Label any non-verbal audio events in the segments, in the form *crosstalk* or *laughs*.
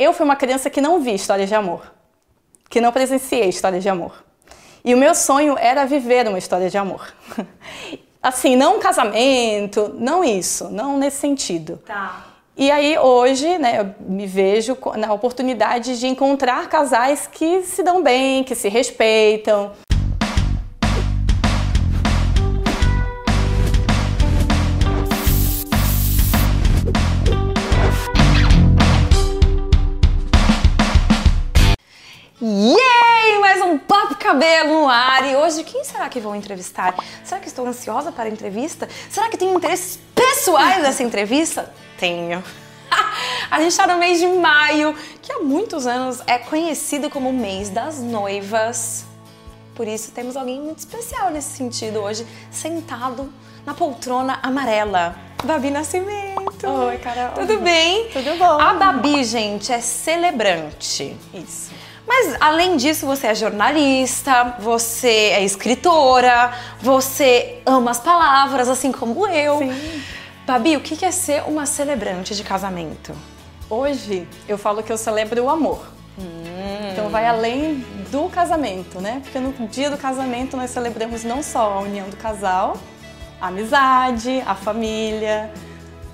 eu fui uma criança que não vi histórias de amor, que não presenciei histórias de amor. E o meu sonho era viver uma história de amor. *laughs* Assim, não um casamento, não isso, não nesse sentido. Tá. E aí hoje, né, eu me vejo na oportunidade de encontrar casais que se dão bem, que se respeitam. Cabelo no ar. E hoje, quem será que vou entrevistar? Será que estou ansiosa para a entrevista? Será que tenho interesses pessoais nessa entrevista? Tenho. *laughs* A gente está no mês de maio, que há muitos anos é conhecido como o mês das noivas. Por isso, temos alguém muito especial nesse sentido hoje, sentado na poltrona amarela. Babi Nascimento. Oi, Carol. Tudo bem? Tudo bom. A Babi, gente, é celebrante. Isso. Mas além disso, você é jornalista, você é escritora, você ama as palavras, assim como eu. Sim. Babi, o que é ser uma celebrante de casamento? Hoje eu falo que eu celebro o amor. Então vai além do casamento, né? Porque no dia do casamento nós celebramos não só a união do casal, a amizade, a família,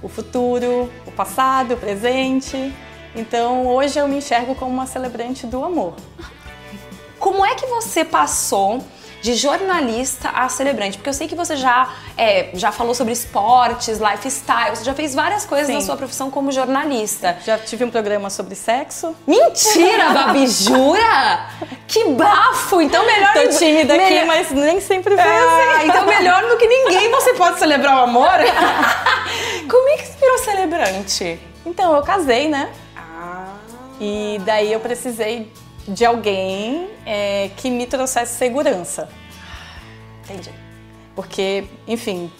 o futuro, o passado, o presente. Então hoje eu me enxergo como uma celebrante do amor. Como é que você passou de jornalista a celebrante? Porque eu sei que você já, é, já falou sobre esportes, lifestyle, você já fez várias coisas Sim. na sua profissão como jornalista. Já tive um programa sobre sexo. Mentira, *laughs* Babi, jura? Que bafo! Então melhor... Tô tímida aqui, melhor- mas nem sempre foi Ah, assim. então melhor do que ninguém você pode celebrar o amor? *laughs* Como é que você virou celebrante? Então eu casei, né? E daí eu precisei de alguém é, que me trouxesse segurança. entendi. Porque, enfim,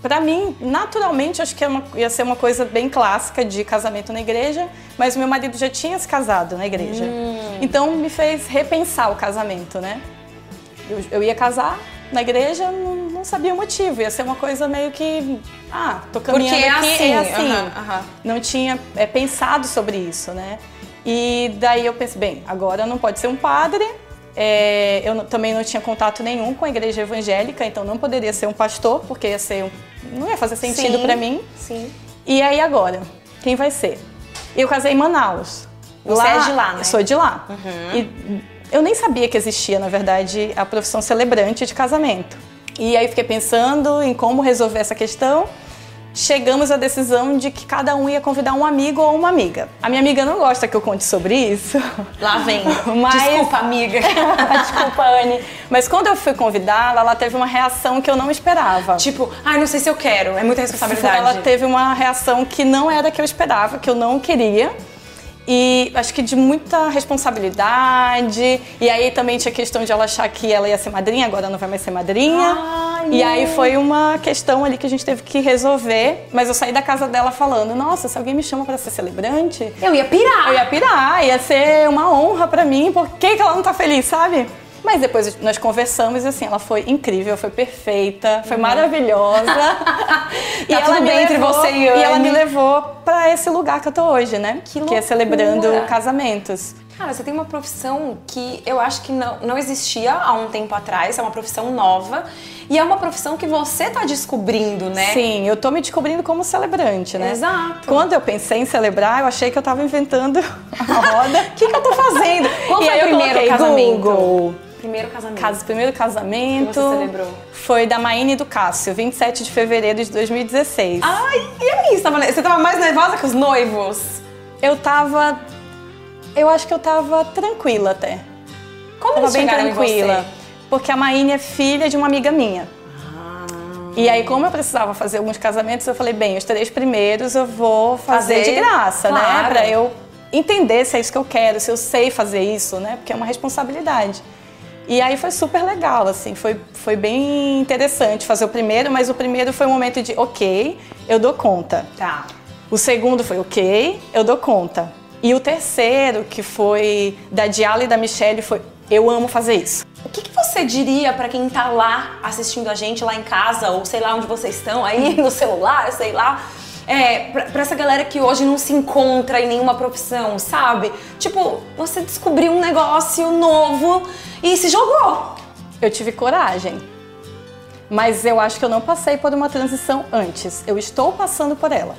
pra mim, naturalmente, acho que uma- ia ser uma coisa bem clássica de casamento na igreja, mas meu marido já tinha se casado na igreja. Então me fez repensar o casamento, né? Eu, eu ia casar na igreja, não, não sabia o motivo, ia ser uma coisa meio que. Ah, tô caminhando Porque é aqui, assim, é assim. aham, aham. Não tinha é, pensado sobre isso, né? E daí eu pensei, bem, agora não pode ser um padre. é, eu também não tinha contato nenhum com a igreja evangélica, então não poderia ser um pastor, porque ia ser um, não ia fazer sentido pra mim. Sim. E aí agora, quem vai ser? Eu casei em Manaus. Você é de lá, né? Uhum. Eu sou de lá. E eu nem sabia que existia, na verdade, a profissão celebrante de casamento. E aí fiquei pensando em como resolver essa questão. Chegamos à decisão de que cada um ia convidar um amigo ou uma amiga. A minha amiga não gosta que eu conte sobre isso. Lá vem. *laughs* Mas- Desculpa, amiga. *laughs* Desculpa, Anne. Mas quando eu fui convidá-la, ela teve uma reação que eu não esperava. tipo, ai, não sei se eu quero. É muita responsabilidade. Ela teve uma reação que não era a que eu esperava, que eu não queria. E acho que de muita responsabilidade. E aí também tinha a questão de ela achar que ela ia ser madrinha, agora não vai mais ser madrinha. Ai, e aí foi uma questão ali que a gente teve que resolver. Mas eu saí da casa dela falando: Nossa, se alguém me chama pra ser celebrante, Eu ia pirar. eu ia pirar, ia ser uma honra pra mim. Por que, que ela não tá feliz, sabe? Mas depois nós conversamos e assim, ela foi incrível, foi perfeita, foi maravilhosa. *laughs* Tá tudo me bem entre você e E ela me levou pra esse lugar que eu tô hoje, né? Que é celebrando casamentos. Cara, você tem uma profissão que eu acho que não, não existia há um tempo atrás, é uma profissão nova. E é uma profissão que você tá descobrindo, né? Sim, eu tô me descobrindo como celebrante, né? Exato. Quando eu pensei em celebrar, eu achei que eu tava inventando *laughs* a roda. O *laughs* que, que eu tô fazendo? Qual E foi aí o primeiro casamento? Google. Primeiro casamento. Casa, primeiro casamento Que você celebrou? foi da Maíne e do Cássio, 27 de fevereiro de 2016. Ai, e aí? Você tava, você tava mais nervosa que os noivos? Eu tava. Eu acho que eu tava tranquila até. Como Tava bem tranquila. Porque a Maíne é filha de uma amiga minha. E aí, como eu precisava fazer alguns casamentos, eu falei, bem, os três primeiros eu vou fazer, Fazer, de graça, né? claro. Pra eu entender se é isso que eu quero, se eu sei fazer isso, né? Porque é uma responsabilidade. E aí foi super legal, assim, foi, foi bem interessante fazer o primeiro, mas o primeiro foi um momento de, ok, eu dou conta. Tá. O segundo foi ok, eu dou conta. E o terceiro, que foi da Diala e da Michelle, foi eu amo fazer isso. O que, que você diria pra quem tá lá assistindo a gente lá em casa, ou sei lá onde vocês estão, aí *laughs* no celular, sei lá. É, pra, essa galera que hoje não se encontra em nenhuma profissão, sabe? Tipo, você descobriu um negócio novo e se jogou. Eu tive coragem. Mas eu acho que eu não passei por uma transição antes. Eu estou passando por ela.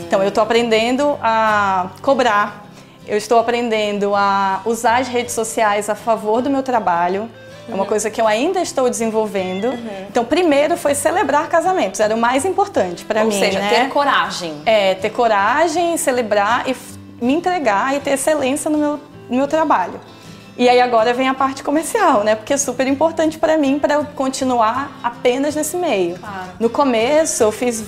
Então eu estou aprendendo a cobrar. Eu estou aprendendo a usar as redes sociais a favor do meu trabalho. É uma coisa que eu ainda estou desenvolvendo. Então, primeiro foi celebrar casamentos, era o mais importante para Ou mim. seja, né? ter coragem. É, ter coragem, celebrar e me entregar e ter excelência no meu, no meu trabalho. E aí agora vem a parte comercial, né? Porque é super importante para mim para eu continuar apenas nesse meio. Claro. No começo eu fiz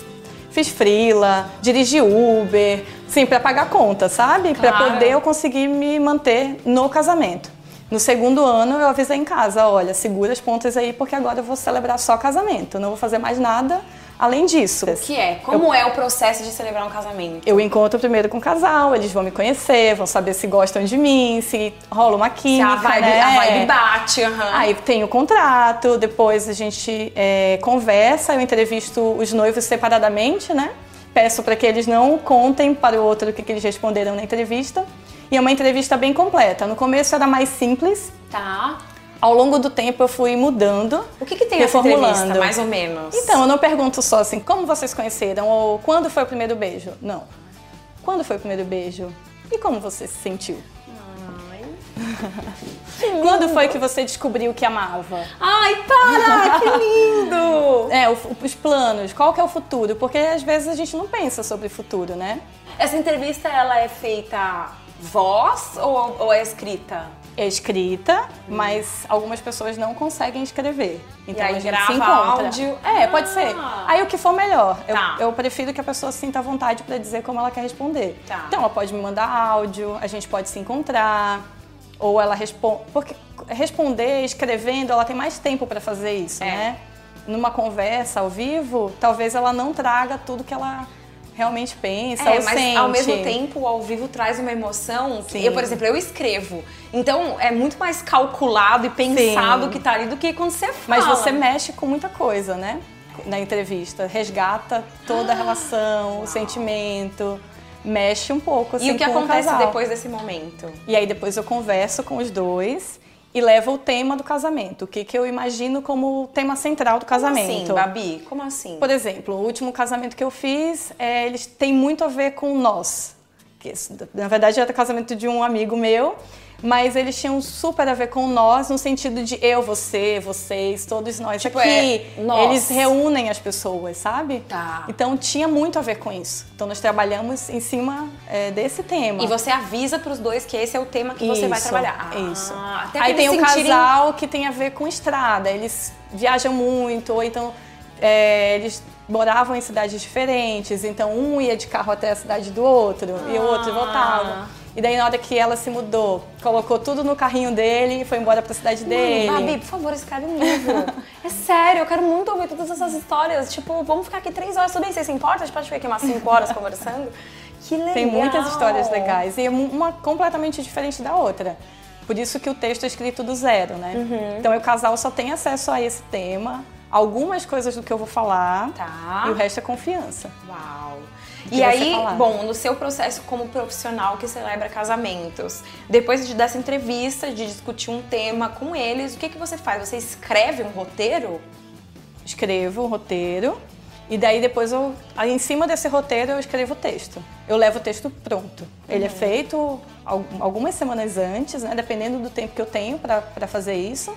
fiz frila, dirigi Uber, sim, para pagar conta, sabe? Para Claro. poder eu conseguir me manter no casamento. No segundo ano eu avisei em casa, olha, segura as pontas aí porque agora eu vou celebrar só casamento, não vou fazer mais nada além disso. O que é? Como é o processo de celebrar um casamento? Eu encontro primeiro com o casal, eles vão me conhecer, vão saber se gostam de mim, se rola uma Se química, a vibe, né? a vibe bate, aham. Aí tem o contrato, depois a gente é, conversa, eu entrevisto os noivos separadamente, né? Peço para que eles não contem para o outro o que, que eles responderam na entrevista. E é uma entrevista bem completa. No começo era mais simples, Tá. ao longo do tempo eu fui mudando. O que, que tem essa entrevista, mais ou menos? Então, eu não pergunto só assim, como vocês conheceram ou quando foi o primeiro beijo? Não. Quando foi o primeiro beijo? E como você se sentiu? *laughs* Quando foi que você descobriu que amava? Ai, para! *laughs* que lindo! É, o- os planos, qual que é o futuro? Porque às vezes a gente não pensa sobre o futuro, né? Essa entrevista, ela é feita voz ou, ou é escrita? É escrita, mas algumas pessoas não conseguem escrever. Então aí a gente grava se encontra. áudio? É, pode ser. Ah. Aí o que for melhor. Eu, Tá. eu prefiro que a pessoa sinta vontade para dizer como ela quer responder. Tá. Então ela pode me mandar áudio, a gente pode se encontrar, ou ela responde. Porque responder escrevendo, ela tem mais tempo para fazer isso, É. né? Numa conversa ao vivo, talvez ela não traga tudo que ela realmente pensa É, ou mas sente. ao mesmo tempo o ao vivo traz uma emoção que Sim. eu, por exemplo, eu escrevo. Então é muito mais calculado e pensado Sim. que tá ali do que quando você fala. Mas você mexe com muita coisa, né? Na entrevista. Resgata toda a relação, o sentimento. Mexe um pouco, assim, E o que com acontece depois desse momento? E aí depois eu converso com os dois e levo o tema do casamento. O que, que eu imagino como o tema central do Como casamento. assim, Babi? Como assim? Por exemplo, o último casamento que eu fiz, é, eles têm muito a ver com nós. Que, na verdade, era o casamento de um amigo meu, mas eles tinham super a ver com nós, no sentido de eu, você, vocês, todos nós Tipo, aqui. é nós. Eles reúnem as pessoas, sabe? Tá. Então tinha muito a ver com isso. Então nós trabalhamos em cima é, desse tema. E você avisa pros dois que esse é o tema que você vai Isso, trabalhar. Isso. Ah, Aí tem o sentirem- casal que tem a ver com estrada. Eles viajam muito, ou então é, eles moravam em cidades diferentes. Então um ia de carro até a cidade do outro e o outro Ah. voltava. E daí na hora que ela se mudou, colocou tudo no carrinho dele e foi embora pra cidade dele. Mano, Babi, por favor, escreve um livro. é sério, eu quero muito ouvir todas essas histórias. Tipo, vamos ficar aqui três horas, tudo bem? Você se importa? A gente pode ficar aqui umas cinco horas conversando? Que legal! Tem muitas histórias legais e é uma completamente diferente da outra. Por isso que o texto é escrito do zero, né? Uhum. Então o casal só tem acesso a esse tema, algumas coisas do que eu vou falar Tá. e o resto é confiança. Uau! E aí, bom, no seu processo como profissional que celebra casamentos, depois de dessa entrevista, de discutir um tema com eles, o que, que você faz? Você escreve um roteiro? Escrevo o roteiro e daí depois eu, aí em cima desse roteiro eu escrevo o texto. Eu levo o texto pronto. Ele Uhum. é feito al- algumas semanas antes, né? Dependendo do tempo que eu tenho para fazer isso.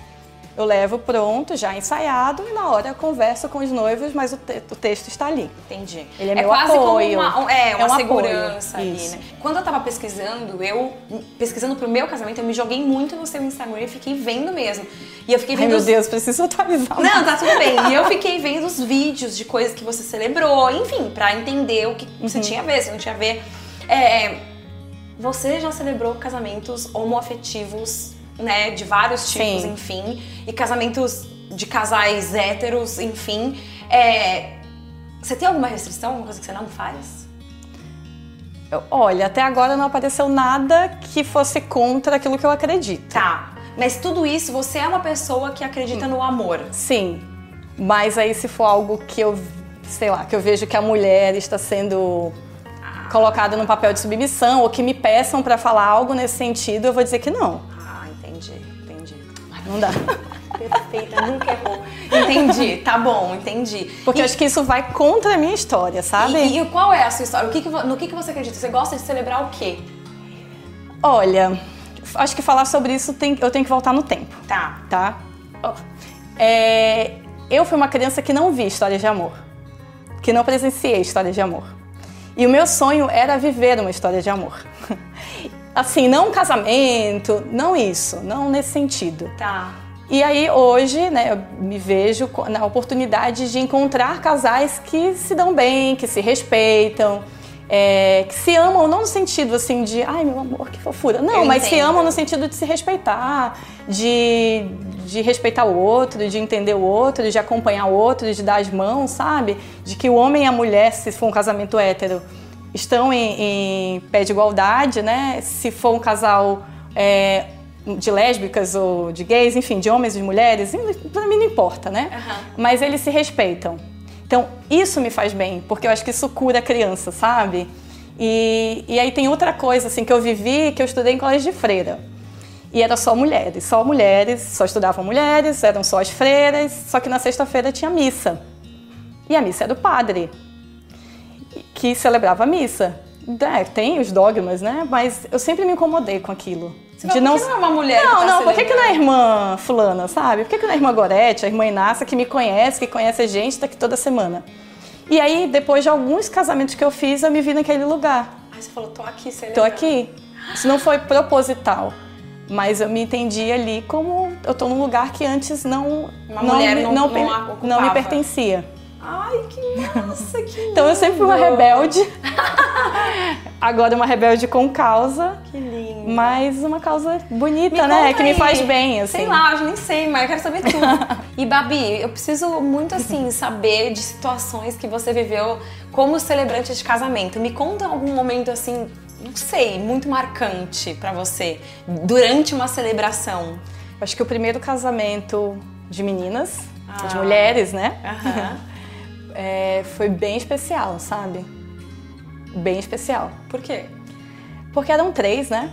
Eu levo pronto, já ensaiado, e na hora eu converso com os noivos, mas o, te- o texto está ali. Entendi. Ele é meu quase apoio. como uma, é, uma É um segurança apoio, ali, isso. né? Quando eu tava pesquisando, eu pesquisando pro meu casamento, eu me joguei muito no seu Instagram e fiquei vendo mesmo. E eu fiquei Ai vendo meu os- Deus, preciso atualizar. Não, tá tudo bem. E eu fiquei vendo os vídeos de coisas que você celebrou, enfim, pra entender o que você Uhum. tinha a ver, se não tinha a ver. É, você já celebrou casamentos homoafetivos, né? De vários tipos, Sim. enfim. E casamentos de casais héteros, enfim. É, você tem alguma restrição, alguma coisa que você não faz? Eu- Olha, até agora não apareceu nada que fosse contra aquilo que eu acredito. Tá. Mas tudo isso, você é uma pessoa que acredita no amor. Sim, mas aí se for algo que eu sei lá, que eu vejo que a mulher está sendo colocada num papel de submissão ou que me peçam para falar algo nesse sentido, eu vou dizer que não. Não dá. Perfeita, nunca errou. Entendi, tá bom, entendi. Porque eu acho que isso vai contra a minha história, sabe? E, e qual é a sua história? O que que no que, que você acredita? Você gosta de celebrar o quê? Olha, acho que falar sobre isso tem- eu tenho que voltar no tempo, Tá. tá? É, eu fui uma criança que não vi histórias de amor, que não presenciei histórias de amor. E o meu sonho era viver uma história de amor. *laughs* Assim, não um casamento, não isso, não nesse sentido. Tá. E aí hoje, né, eu me vejo na oportunidade de encontrar casais que se dão bem, que se respeitam, é, que se amam, não no sentido assim de, ai meu amor, que fofura. Não, Eu mas se entendo. amam no sentido de se respeitar, de, de respeitar o outro, de entender o outro, de acompanhar o outro, de dar as mãos, sabe? De que o homem e a mulher, se for um casamento hétero, estão em, em pé de igualdade, né? Se for um casal é, de lésbicas ou de gays, enfim, de homens e de mulheres, pra mim não importa, né? Aham. Mas eles se respeitam. Então, isso me faz bem, porque eu acho que isso cura a criança, sabe? E, e aí tem outra coisa, assim, que eu vivi, que eu estudei em colégio de freira. E era só mulheres, só mulheres, só estudavam mulheres, eram só as freiras, só que na sexta-feira tinha missa. E a missa era do padre, que celebrava a missa. É, tem os dogmas, né? Mas eu sempre me incomodei com aquilo. fala, por que não é uma mulher que Não, tá não, por que, que não é irmã fulana, sabe? Por que, que não é a irmã Gorete, a irmã Inácia, que me conhece, que conhece a gente, tá aqui toda semana? E aí, depois de alguns casamentos que eu fiz, eu me vi naquele lugar. Aí você falou, tô aqui Tô celebrando. aqui. Isso não foi proposital, mas eu me entendi ali como eu tô num lugar que antes não Uma não, mulher não- não, não não me pertencia. Ai, que massa, que *laughs* Então eu sempre fui uma rebelde. *laughs* Agora uma rebelde com causa, Que lindo. mas uma causa bonita, Me né? Que me aí. faz bem, assim. Sei lá, eu nem sei, mas eu quero saber tudo. *laughs* e Babi, eu preciso muito assim saber de situações que você viveu como celebrante de casamento. Me conta algum momento assim, não sei, muito marcante pra você durante uma celebração. Acho que o primeiro casamento de meninas, de Ah. mulheres, né? Aham. É, foi bem especial, sabe? Bem especial. Por quê? Porque eram três, né?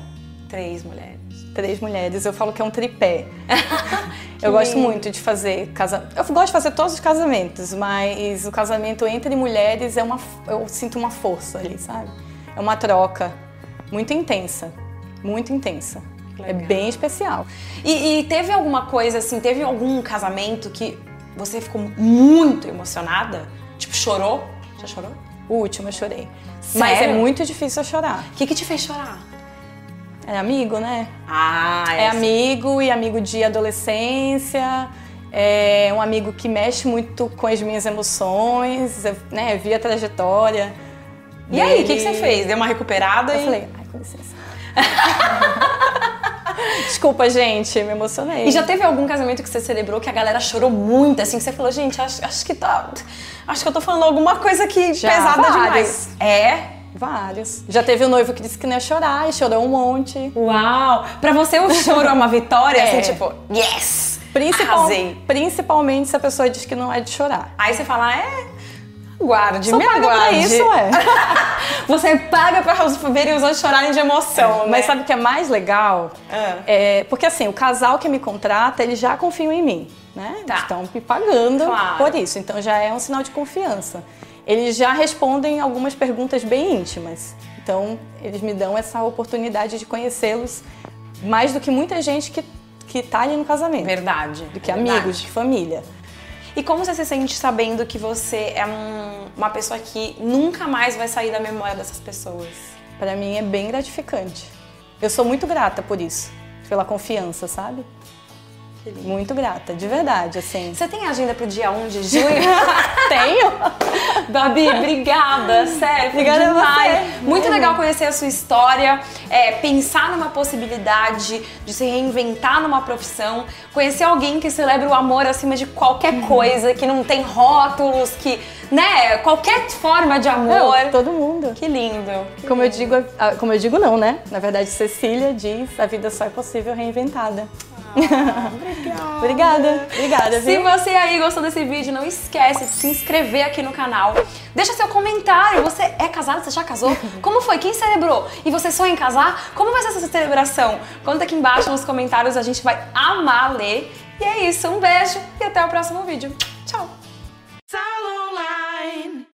Três mulheres. Três mulheres. Eu falo que é um tripé. *laughs* eu gosto lindo. muito de fazer casamento. Eu gosto de fazer todos os casamentos, mas o casamento entre mulheres é uma. Eu sinto uma força ali, sabe? É uma troca muito intensa. Muito intensa. É bem especial. E, e teve alguma coisa assim, teve algum casamento que você ficou muito emocionada? Tipo, chorou? Já chorou? O último eu chorei. Mas é Sério? muito difícil eu chorar. O que, que te fez chorar? É amigo, né? Ah, É essa- amigo e amigo de adolescência. É um amigo que mexe muito com as minhas emoções, né? Eu vi a trajetória. E aí, o que, que você fez? Deu uma recuperada Eu e... falei, ai, com licença. *laughs* Desculpa, gente, me emocionei. E já teve algum casamento que você celebrou que a galera chorou muito, assim, que você falou, gente, acho, acho que tá. Acho que eu tô falando alguma coisa aqui Já, pesada vários. demais. É? Vários. Já teve o noivo que disse que não ia chorar e chorou um monte. Uau! Pra você o choro é uma vitória, *laughs* É. assim, tipo, yes! Principal, Arrasei. principalmente se a pessoa diz que não é de chorar. Aí você fala, é. Guarde, Só me paga pra aguarde. isso, é. *laughs* Você paga pra verem os outros chorarem de emoção, né? Mas sabe o que é mais legal? Ah. É, porque assim, o casal que me contrata, eles já confiam em mim, né? Tá. Estão me pagando Claro. por isso. Então já é um sinal de confiança. Eles já respondem algumas perguntas bem íntimas. Então, eles me dão essa oportunidade de conhecê-los mais do que muita gente que, que tá ali no casamento. Verdade. Do que verdade. amigos, de família. E como você se sente sabendo que você é um- uma pessoa que nunca mais vai sair da memória dessas pessoas? Pra mim é bem gratificante. Eu sou muito grata por isso, pela confiança, sabe? Muito grata, de verdade, assim. Você tem agenda pro dia 1 de junho? *laughs* Tenho! Babi, obrigada, sério, Obrigada a demais. você. Muito legal conhecer a sua história, é, pensar numa possibilidade de se reinventar numa profissão, conhecer alguém que celebra o amor acima de qualquer Uhum. coisa, que não tem rótulos, que, né, qualquer forma de amor. Não, todo mundo. Que lindo. que Como eu lindo. digo, ah, como eu digo não, né? Na verdade, Cecília diz, a vida só é possível reinventada. Obrigada. *laughs* obrigada. Obrigada, Se você aí gostou desse vídeo, não esquece de se inscrever aqui no canal. Deixa seu comentário. Você é casado? Você já casou? *laughs* Como foi? Quem celebrou? E você sonha em casar? Como vai ser essa celebração? Conta aqui embaixo nos comentários, a gente vai amar ler. E é isso, um beijo e até o próximo vídeo.